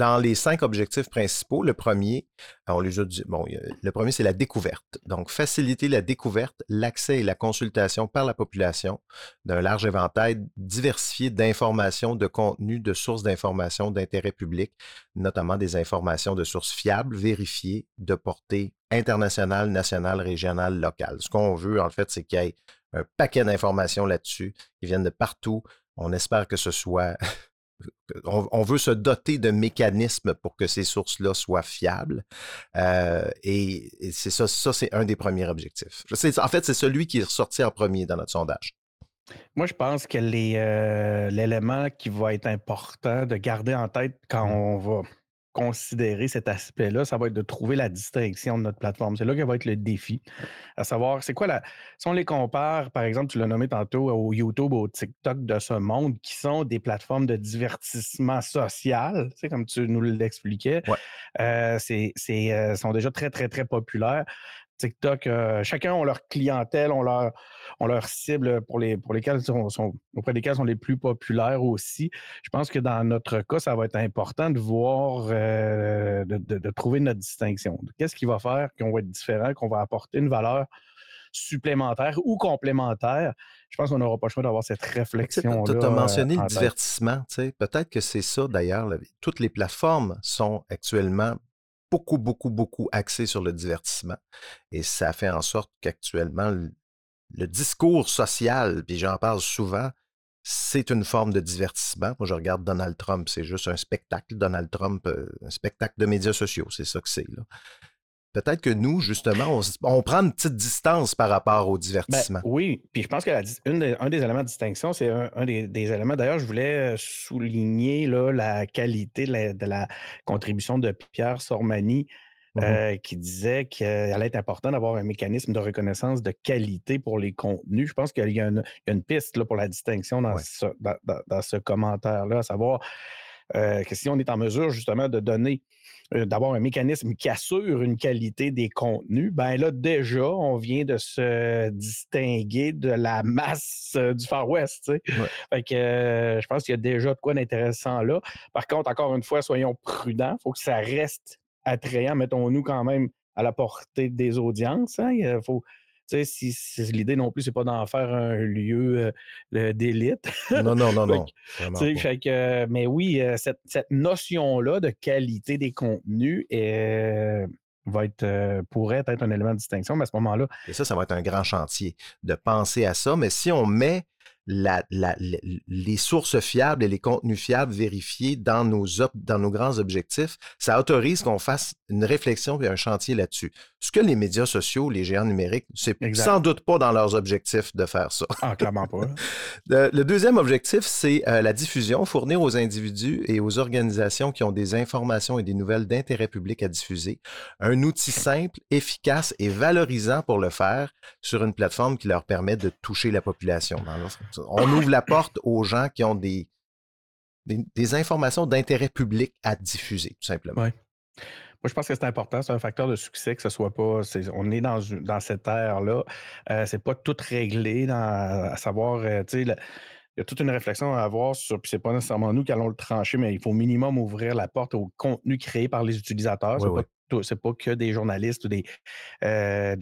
dans les cinq objectifs principaux, le premier, on le premier, c'est la découverte. Donc, faciliter la découverte, l'accès et la consultation par la population d'un large éventail diversifié d'informations, de contenus, de sources d'informations d'intérêt public, notamment des informations de sources fiables, vérifiées, de portée internationale, nationale, régionale, locale. Ce qu'on veut, en fait, c'est qu'il y ait un paquet d'informations là-dessus qui viennent de partout. On espère que ce soit on, veut se doter de mécanismes pour que ces sources-là soient fiables. Euh, et, c'est ça, ça c'est un des premiers objectifs. En fait, c'est celui qui est ressorti en premier dans notre sondage. Moi, je pense que euh, l'élément qui va être important de garder en tête quand mmh. on va considérer cet aspect-là, ça va être de trouver la distinction de notre plateforme. C'est là que va être le défi. À savoir, c'est quoi la. Si on les compare, par exemple, tu l'as nommé tantôt au YouTube, au TikTok de ce monde, qui sont des plateformes de divertissement social, tu comme tu nous l'expliquais, euh, c'est, euh, sont déjà très, très, très populaires. TikTok, euh, chacun a leur clientèle, ont leur, on leur cible pour, les, pour sont, auprès desquels sont les plus populaires aussi. Je pense que dans notre cas, ça va être important de voir, euh, de, trouver notre distinction. Qu'est-ce qui va faire qu'on va être différent, qu'on va apporter une valeur supplémentaire ou complémentaire? Je pense qu'on n'aura pas le choix d'avoir cette réflexion. Tu as mentionné le divertissement. Peut-être que c'est ça d'ailleurs. Toutes les plateformes sont actuellement beaucoup, beaucoup, beaucoup axé sur le divertissement. Et ça fait en sorte qu'actuellement, le, discours social, puis j'en parle souvent, c'est une forme de divertissement. Moi, je regarde Donald Trump, c'est juste un spectacle. Donald Trump, euh, un spectacle de médias sociaux, c'est ça que c'est. Peut-être que nous, justement, on, prend une petite distance par rapport au Ben, divertissement. oui, puis je pense que la dis- une des- un des éléments de distinction, c'est un, un des, des éléments. D'ailleurs, je voulais euh, souligner là, la qualité de la, de la contribution de Pierre Sormani, Mhm. euh, qui disait qu'il allait être important d'avoir un mécanisme de reconnaissance de qualité pour les contenus. Je pense qu'il y a une, il y a une piste là, pour la distinction dans Ouais. ce, dans, dans- dans ce commentaire-là, à savoir euh, que si on est en mesure justement de donner, euh, d'avoir un mécanisme qui assure une qualité des contenus, ben là, déjà, on vient de se distinguer de la masse euh, du Far West. Ouais. Fait que euh, je pense qu'il y a déjà de quoi d'intéressant là. Par contre, encore une fois, soyons prudents. Il faut que ça reste attrayant. Mettons-nous quand même à la portée des audiences. hein. Il faut. Si, si l'idée non plus, c'est pas d'en faire un lieu euh, d'élite. Non, non, non, non. fait que, mais oui, euh, cette, cette notion-là de qualité des contenus euh, va être, euh, pourrait être un élément de distinction, mais à ce moment-là, Et ça, ça va être un grand chantier de penser à ça. Mais si on met la- la- la- les sources fiables et les contenus fiables vérifiés dans nos, op- dans nos grands objectifs, ça autorise qu'on fasse une réflexion et un chantier là-dessus. Ce que les médias sociaux, les géants numériques, c'est sans doute pas dans leurs objectifs de faire ça. ah, clairement pas. là. Le, le deuxième objectif, c'est euh, la diffusion, fournir aux individus et aux organisations qui ont des informations et des nouvelles d'intérêt public à diffuser un outil simple, efficace et valorisant pour le faire sur une plateforme qui leur permet de toucher la population. Dans On ouvre la porte aux gens qui ont des, des, des informations d'intérêt public à diffuser, tout simplement. Ouais. Moi, je pense que c'est important, c'est un facteur de succès que ce soit pas. on est dans, cette ère-là. Euh, c'est pas tout réglé, dans, à savoir, euh, tu sais, il y a toute une réflexion à avoir sur, puis c'est pas nécessairement nous qui allons le trancher, mais il faut au minimum ouvrir la porte au contenu créé par les utilisateurs. Oui, c'est, oui. Pas, tout- c'est pas que des journalistes ou des, euh,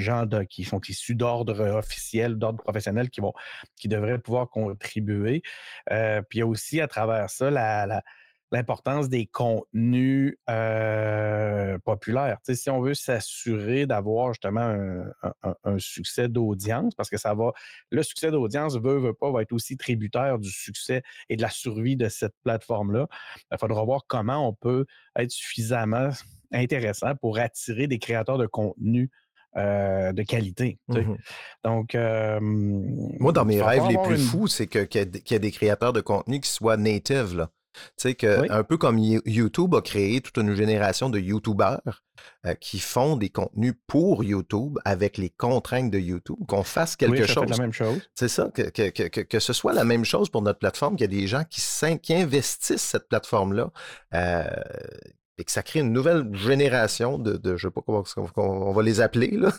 gens qui sont issus d'ordre officiel, d'ordre professionnel qui devraient pouvoir contribuer. Euh, puis il y a aussi à travers ça la- l'importance des contenus euh, populaires. Tu sais, si on veut s'assurer d'avoir justement un, un- un- un succès d'audience, parce que ça va, le succès d'audience, veut, veut pas, va être aussi tributaire du succès et de la survie de cette plateforme-là. Il faudra voir comment on peut être suffisamment intéressant pour attirer des créateurs de contenu euh, de qualité. tu sais. Mhm. Donc, euh, Moi, dans mes rêves les plus une- fous, c'est que- qu'il y, a des- créateurs de contenu qui soient native. Là. Tu sais, que, Oui. un peu comme You- YouTube a créé toute une génération de YouTubers euh, qui font des contenus pour YouTube avec les contraintes de YouTube, qu'on fasse quelque Oui, chose. la même chose. C'est ça, que, que, que, que- que ce soit la même chose pour notre plateforme, qu'il y a des gens qui, investissent cette plateforme-là euh, et que ça crée une nouvelle génération de, de je sais pas comment on, on va les appeler, là.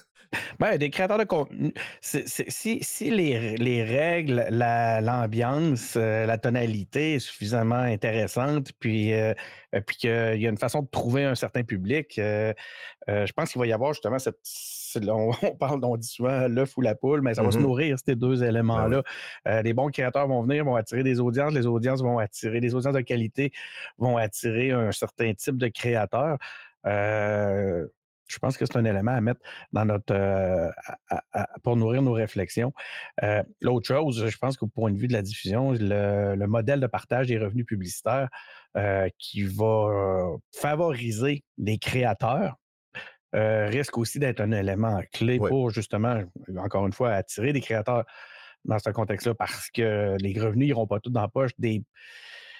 Ben, des créateurs de contenu. si si les, les règles, la- l'ambiance, euh, la tonalité est suffisamment intéressante, puis, euh, euh, puis qu'il y a une façon de trouver un certain public, euh, je pense qu'il va y avoir justement cette. On, on parle, on dit souvent l'œuf ou la poule, mais ça va se Mhm. nourrir ces deux éléments-là. Euh, les bons créateurs vont venir, vont attirer des audiences, les audiences vont attirer, les audiences de qualité vont attirer un certain type de créateurs. Euh, je pense que c'est un élément à mettre dans notre euh, à- à- à- pour nourrir nos réflexions. Euh, L'autre chose, je pense qu'au point de vue de la diffusion, le, le modèle de partage des revenus publicitaires euh, qui va favoriser les créateurs risque aussi d'être un élément clé pour justement, encore une fois, attirer des créateurs dans ce contexte-là parce que les revenus n'iront pas tous dans la poche des,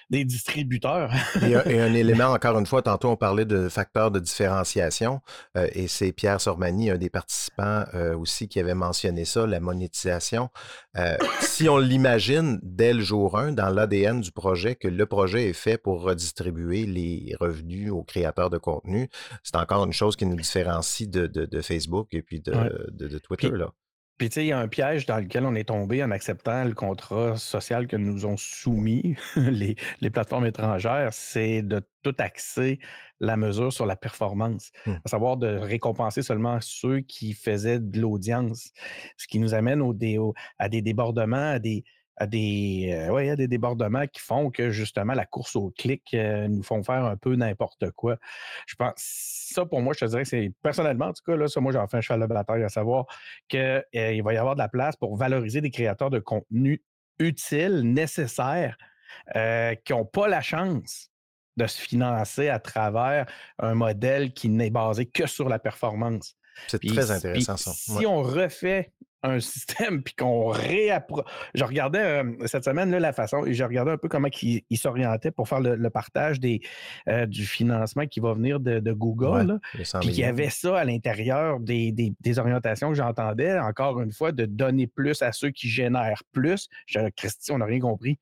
des distributeurs. Et un, et un élément, encore une fois, tantôt on parlait de facteurs de différenciation, euh, et c'est Pierre Sormani, un des participants euh, aussi, qui avait mentionné ça, la monétisation. Euh, si on l'imagine dès le jour 1, dans l'ADN du projet, que le projet est fait pour redistribuer les revenus aux créateurs de contenu, c'est encore une chose qui nous différencie de, de- de Facebook et puis de, Ouais. de- de Twitter. Puis- là. Puis, tu sais, il y a un piège dans lequel on est tombé en acceptant le contrat social que nous ont soumis les, les plateformes étrangères, c'est de tout axer la mesure sur la performance, Hmm. à savoir de récompenser seulement ceux qui faisaient de l'audience, ce qui nous amène au dé- au- à des débordements, à des, des, euh, ouais, des débordements qui font que justement la course au clic euh, nous font faire un peu n'importe quoi. Je pense, ça pour moi, je te dirais que c'est personnellement, en tout cas, là, ça, moi, j'en fais un cheval de bataille à savoir qu'il va y avoir de la place pour valoriser des créateurs de contenu utiles, nécessaires, euh, qui n'ont pas la chance de se financer à travers un modèle qui n'est basé que sur la performance. C'est très intéressant ça. Si on refait un système puis qu'on réappro... Je regardais euh, cette semaine là, la façon, je regardais un peu comment il, s'orientait pour faire le, partage des, euh, du financement qui va venir de, Google. puis qu'il y avait ça à l'intérieur des, des, orientations que j'entendais, encore une fois, de donner plus à ceux qui génèrent plus. Je, Christy, on n'a rien compris.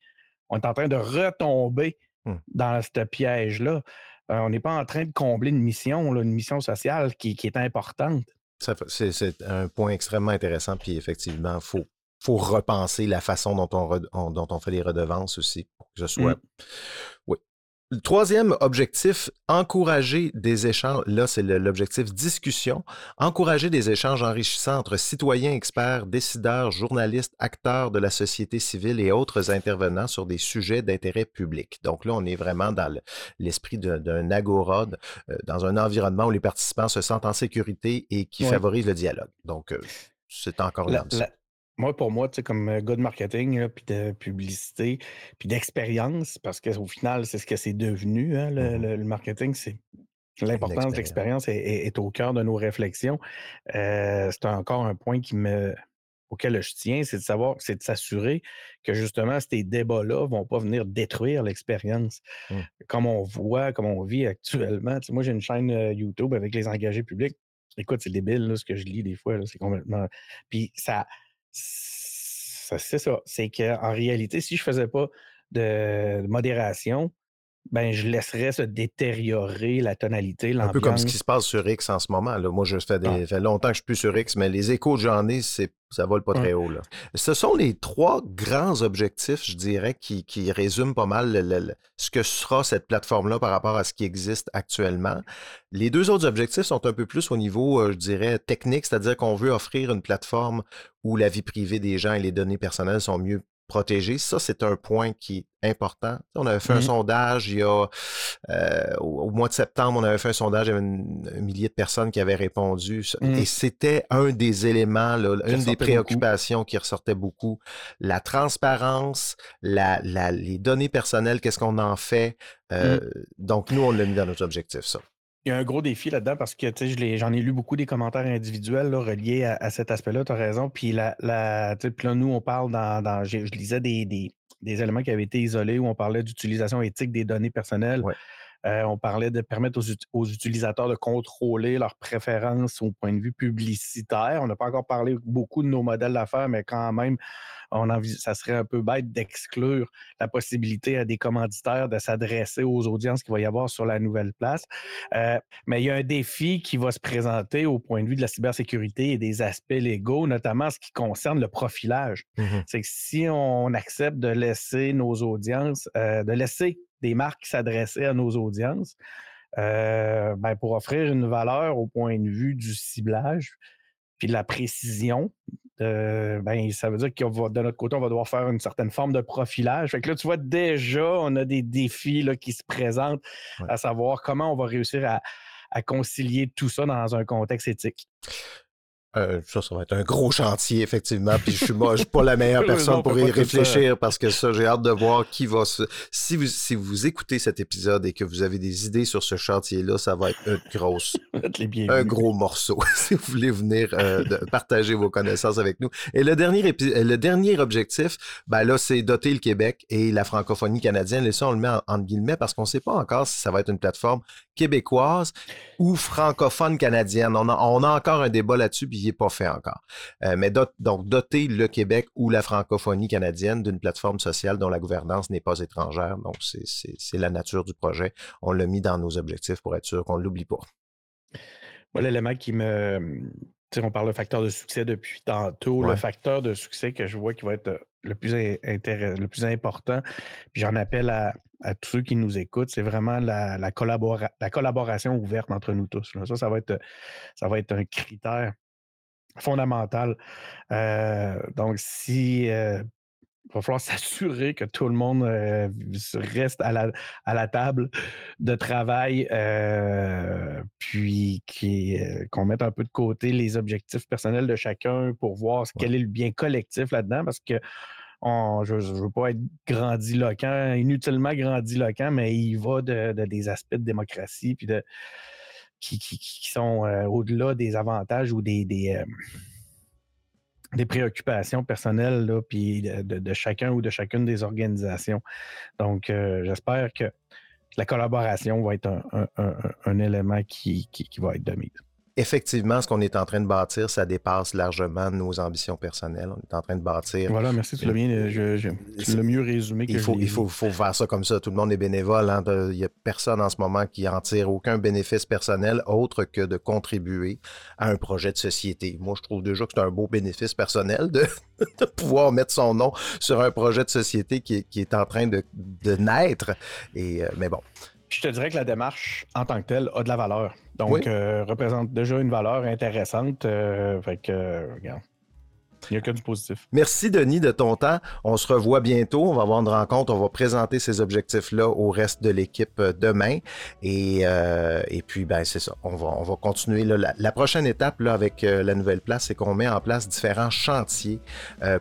On est en train de retomber mmh. dans ce piège-là. Euh, on n'est pas en train de combler une mission, une mission sociale qui, qui est importante. C'est un point extrêmement intéressant, puis effectivement, il faut, faut repenser la façon dont on, dont on fait les redevances aussi, pour que ce soit. Mmh. Oui. Le troisième objectif, encourager des échanges. Là, c'est l'objectif discussion. Encourager des échanges enrichissants entre citoyens, experts, décideurs, journalistes, acteurs de la société civile et autres intervenants sur des sujets d'intérêt public. Donc là, on est vraiment dans l'esprit d'un agora, euh, dans un environnement où les participants se sentent en sécurité et qui favorise le dialogue. Donc, euh, c'est encore là. Moi, pour moi, tu sais, comme euh, gars de marketing, puis de publicité, puis d'expérience, parce qu'au final, c'est ce que c'est devenu, hein, le, mmh marketing, c'est l'importance de l'expérience est, au cœur de nos réflexions. Euh, c'est encore un point qui me, auquel je tiens, c'est de savoir, c'est de s'assurer que justement ces débats-là ne vont pas venir détruire l'expérience. Mmh. Comme on voit, comme on vit actuellement. Tu sais, moi, j'ai une chaîne euh, YouTube avec les engagés publics. Écoute, c'est débile ce que je lis des fois. C'est complètement. Puis ça c'est ça. C'est qu'en réalité, si je faisais pas de modération, ben, je laisserais se détériorer la tonalité, Un peu comme ce qui se passe sur X en ce moment. Là. Moi, je fais, des, ah. fait longtemps que je suis plus sur X, mais les échos que j'en ai, c'est, ça vole pas très haut. Là. Ce sont les trois grands objectifs, je dirais, qui, qui résument pas mal ce que sera cette plateforme-là par rapport à ce qui existe actuellement. Les deux autres objectifs sont un peu plus au niveau, euh, je dirais, technique, c'est-à-dire qu'on veut offrir une plateforme où la vie privée des gens et les données personnelles sont mieux protégés. Ça, c'est un point qui est important. On avait fait un mmh sondage il y a, euh, au, mois de septembre, on avait fait un sondage, il y avait un millier de personnes qui avaient répondu. Mmh. Et c'était un des éléments, une des préoccupations qui ressortait beaucoup. La transparence, la, les données personnelles, qu'est-ce qu'on en fait. Mmh. Euh, donc, nous, on l'a mis dans notre objectif, ça. Il y a un gros défi là-dedans parce que j'en ai lu beaucoup des commentaires individuels reliés à, cet aspect-là, tu as raison. Puis, là, nous, on parle dans. je, lisais des, éléments qui avaient été isolés où on parlait d'utilisation éthique des données personnelles. Euh, on parlait de permettre aux, utilisateurs de contrôler leurs préférences au point de vue publicitaire. On n'a pas encore parlé beaucoup de nos modèles d'affaires, mais quand même, on ça serait un peu bête d'exclure la possibilité à des commanditaires de s'adresser aux audiences qu'il va y avoir sur la nouvelle place. Euh, mais il y a un défi qui va se présenter au point de vue de la cybersécurité et des aspects légaux, notamment ce qui concerne le profilage. Mmh C'est que si on accepte de laisser nos audiences, euh, de laisser des marques qui s'adressaient à nos audiences euh, ben, pour offrir une valeur au point de vue du ciblage puis de la précision. Euh, ben, ça veut dire que de notre côté, on va devoir faire une certaine forme de profilage. Fait que là, tu vois, déjà, on a des défis là, qui se présentent, à savoir comment on va réussir à, à concilier tout ça dans un contexte éthique. Euh, ça, ça va être un gros chantier, effectivement. Puis je suis, moi, suis pas la meilleure personne pour y réfléchir parce que ça, j'ai hâte de voir qui va se. Si vous, si vous écoutez cet épisode et que vous avez des idées sur ce chantier-là, ça va être une grosse, un gros morceau. si vous voulez venir euh, partager vos connaissances avec nous. Et le dernier, le dernier objectif, ben là, c'est doter le Québec et la francophonie canadienne. Et ça, on le met en, entre guillemets parce qu'on ne sait pas encore si ça va être une plateforme québécoise ou francophone canadienne. On a, on a encore un débat là-dessus, puis pas fait encore. Euh, mais donc, doter le Québec ou la francophonie canadienne d'une plateforme sociale dont la gouvernance n'est pas étrangère. Donc, c'est la nature du projet. On l'a mis dans nos objectifs pour être sûr qu'on ne l'oublie pas. Moi, l'élément qui me. on parle de facteur de succès depuis tantôt. Le facteur de succès que je vois qui va être le plus, le plus important, puis j'en appelle à, tous ceux qui nous écoutent, c'est vraiment la, la, collaboration ouverte entre nous tous. Ça, ça va, être, ça va être un critère fondamental. Euh, donc, si euh, il va falloir s'assurer que tout le monde euh, reste à la, à la, table de travail, puis qu'on mette un peu de côté les objectifs personnels de chacun pour voir quel est le bien collectif là-dedans, parce que je ne veux pas être grandiloquent, inutilement grandiloquent, mais il va de, des aspects de démocratie puis de, qui, sont euh, au-delà des avantages ou des, des, euh, préoccupations personnelles là, puis de, chacun ou de chacune des organisations. Donc, euh, j'espère que la collaboration va être un, élément qui, qui, va être de mise effectivement, ce qu'on est en train de bâtir, ça dépasse largement nos ambitions personnelles. On est en train de bâtir. Voilà, merci, tu l'as bien, le mieux résumé que il faut, il faut, faut, faire ça comme ça. Tout le monde est bénévole. Hein. Il n'y a personne en ce moment qui en tire aucun bénéfice personnel autre que de contribuer à un projet de société. Moi, je trouve déjà que c'est un beau bénéfice personnel de, pouvoir mettre son nom sur un projet de société qui est, en train de, naître. Et, euh, mais bon. Je te dirais que la démarche en tant que telle a de la valeur. Donc, euh, représente déjà une valeur intéressante. Euh, fait que, regarde. Il n'y a que du positif. Merci, Denis, de ton temps. On se revoit bientôt. On va avoir une rencontre. On va présenter ces objectifs-là au reste de l'équipe euh, demain. Et, et puis, ben, c'est ça. On va, on va continuer. La, prochaine étape là, avec la nouvelle place, c'est qu'on met en place différents chantiers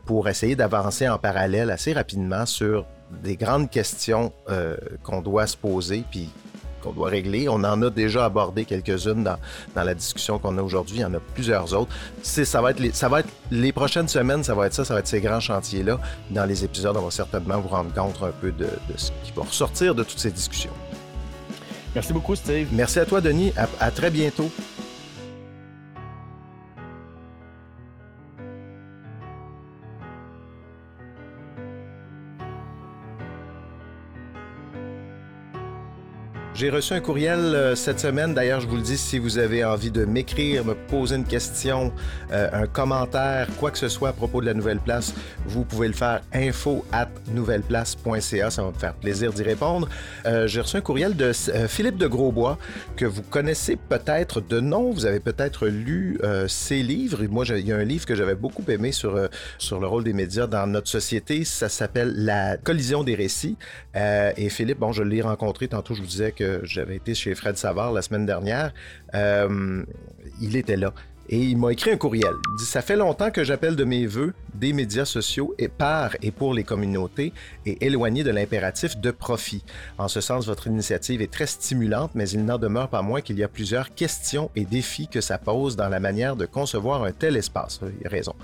pour essayer d'avancer en parallèle assez rapidement sur des grandes questions qu'on doit se poser. Puis qu'on doit régler. On en a déjà abordé quelques-unes dans, la discussion qu'on a aujourd'hui. Il y en a plusieurs autres. Ça va, être les, ça va être les prochaines semaines, ça va être ça, ça va être ces grands chantiers-là. Dans les épisodes, on va certainement vous rendre compte un peu de, ce qui va ressortir de toutes ces discussions. Merci beaucoup, Steve. Merci à toi, Denis. à très bientôt. J'ai reçu un courriel euh, cette semaine. D'ailleurs, je vous le dis, si vous avez envie de m'écrire, me poser une question, euh, un commentaire, quoi que ce soit à propos de la Nouvelle Place, vous pouvez le faire info at nouvelleplace.ca. Ça va me faire plaisir d'y répondre. Euh, j'ai reçu un courriel de Philippe de Grosbois, que vous connaissez peut-être de nom. Vous avez peut-être lu ses livres. Moi, il y a un livre que j'avais beaucoup aimé sur, sur le rôle des médias dans notre société. Ça s'appelle La collision des récits. et Philippe, bon, je l'ai rencontré tantôt, je vous disais que j'avais été chez Fred Savard la semaine dernière, euh, il était là. Et il m'a écrit un courriel. Il dit Ça fait longtemps que j'appelle de mes voeux des médias sociaux et par et pour les communautés et éloigné de l'impératif de profit. En ce sens, votre initiative est très stimulante, mais il n'en demeure pas moins qu'il y a plusieurs questions et défis que ça pose dans la manière de concevoir un tel espace. Il a raison.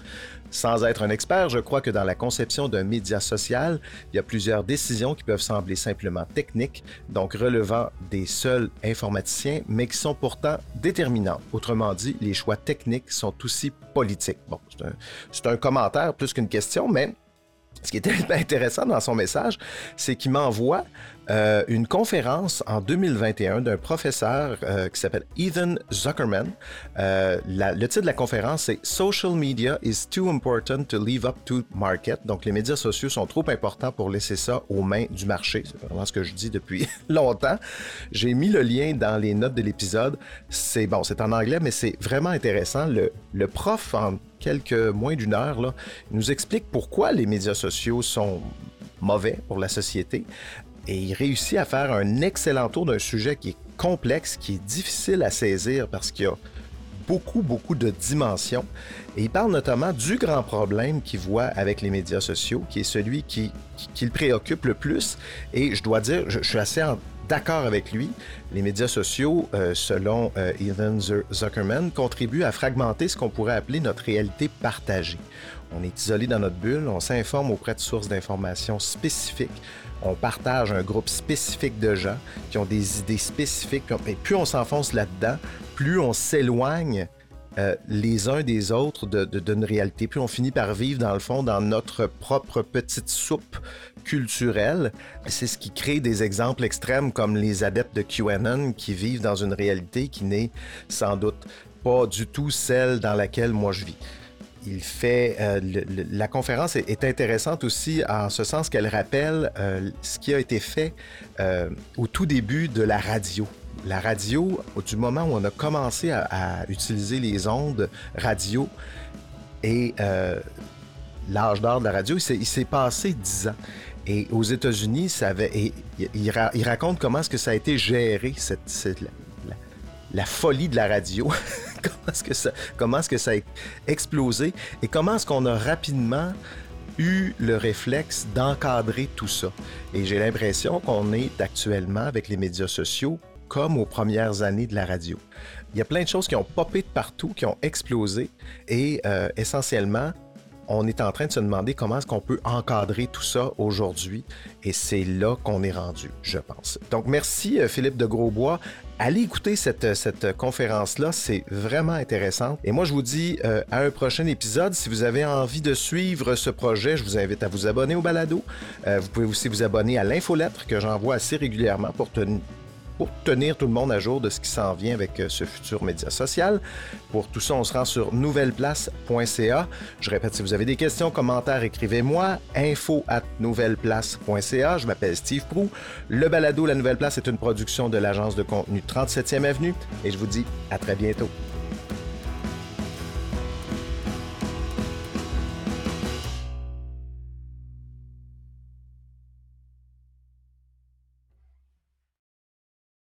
Sans être un expert, je crois que dans la conception d'un média social, il y a plusieurs décisions qui peuvent sembler simplement techniques, donc relevant des seuls informaticiens, mais qui sont pourtant déterminantes. Autrement dit, les choix techniques sont aussi politiques. Bon, c'est un, un, commentaire plus qu'une question, mais ce qui était intéressant dans son message, c'est qu'il m'envoie euh, une conférence en 2021 d'un professeur euh, qui s'appelle Ethan Zuckerman. Euh, le titre de la conférence, c'est Social Media is too important to leave up to market. Donc, les médias sociaux sont trop importants pour laisser ça aux mains du marché. C'est vraiment ce que je dis depuis longtemps. J'ai mis le lien dans les notes de l'épisode. C'est bon, c'est en anglais, mais c'est vraiment intéressant. Le, le prof, en quelques moins d'une heure, nous explique pourquoi les médias sociaux sont mauvais pour la société et il réussit à faire un excellent tour d'un sujet qui est complexe, qui est difficile à saisir parce qu'il y a beaucoup, beaucoup de dimensions. Et il parle notamment du grand problème qu'il voit avec les médias sociaux, qui est celui qui, qui, le préoccupe le plus. Et je dois dire, je, suis assez d'accord avec lui. Les médias sociaux, euh, selon euh, Zuckerman, contribuent à fragmenter ce qu'on pourrait appeler notre réalité partagée. On est isolé dans notre bulle, on s'informe auprès de sources d'informations spécifiques, on partage un groupe spécifique de gens qui ont des idées spécifiques. Et plus on s'enfonce là-dedans, plus on s'éloigne euh, les uns des autres d'une de, réalité. Plus on finit par vivre, dans le fond, dans notre propre petite soupe culturelle. C'est ce qui crée des exemples extrêmes comme les adeptes de QAnon qui vivent dans une réalité qui n'est sans doute pas du tout celle dans laquelle moi je vis il fait euh, la conférence est, intéressante aussi en ce sens qu'elle rappelle euh, ce qui a été fait euh, au tout début de la radio. La radio, du moment où on a commencé à, utiliser les ondes radio et l'âge d'or de la radio, il s'est passé dix ans. Et aux États-Unis, il, raconte comment est-ce que ça a été géré, cette, la folie de la radio. comment est-ce que ça, est-ce que ça a explosé et comment est-ce qu'on a rapidement eu le réflexe d'encadrer tout ça. Et j'ai l'impression qu'on est actuellement avec les médias sociaux comme aux premières années de la radio. Il y a plein de choses qui ont popé de partout, qui ont explosé et euh, essentiellement, on est en train de se demander comment est-ce qu'on peut encadrer tout ça aujourd'hui et c'est là qu'on est rendu, je pense. Donc merci euh, Philippe de Grosbois. Allez écouter cette, cette conférence-là, c'est vraiment intéressant. Et moi, je vous dis euh, à un prochain épisode. Si vous avez envie de suivre ce projet, je vous invite à vous abonner au balado. Euh, vous pouvez aussi vous abonner à l'infolettre que j'envoie assez régulièrement pour tenir pour tenir tout le monde à jour de ce qui s'en vient avec euh, ce futur média social. Pour tout ça, on se rend sur nouvelleplace.ca. Je répète, si vous avez des questions, commentaires, écrivez-moi. info at nouvelleplace.ca. Je m'appelle Steve Prou. Le balado La Nouvelle Place est une production de l'agence de contenu 37e Avenue et je vous dis à très bientôt.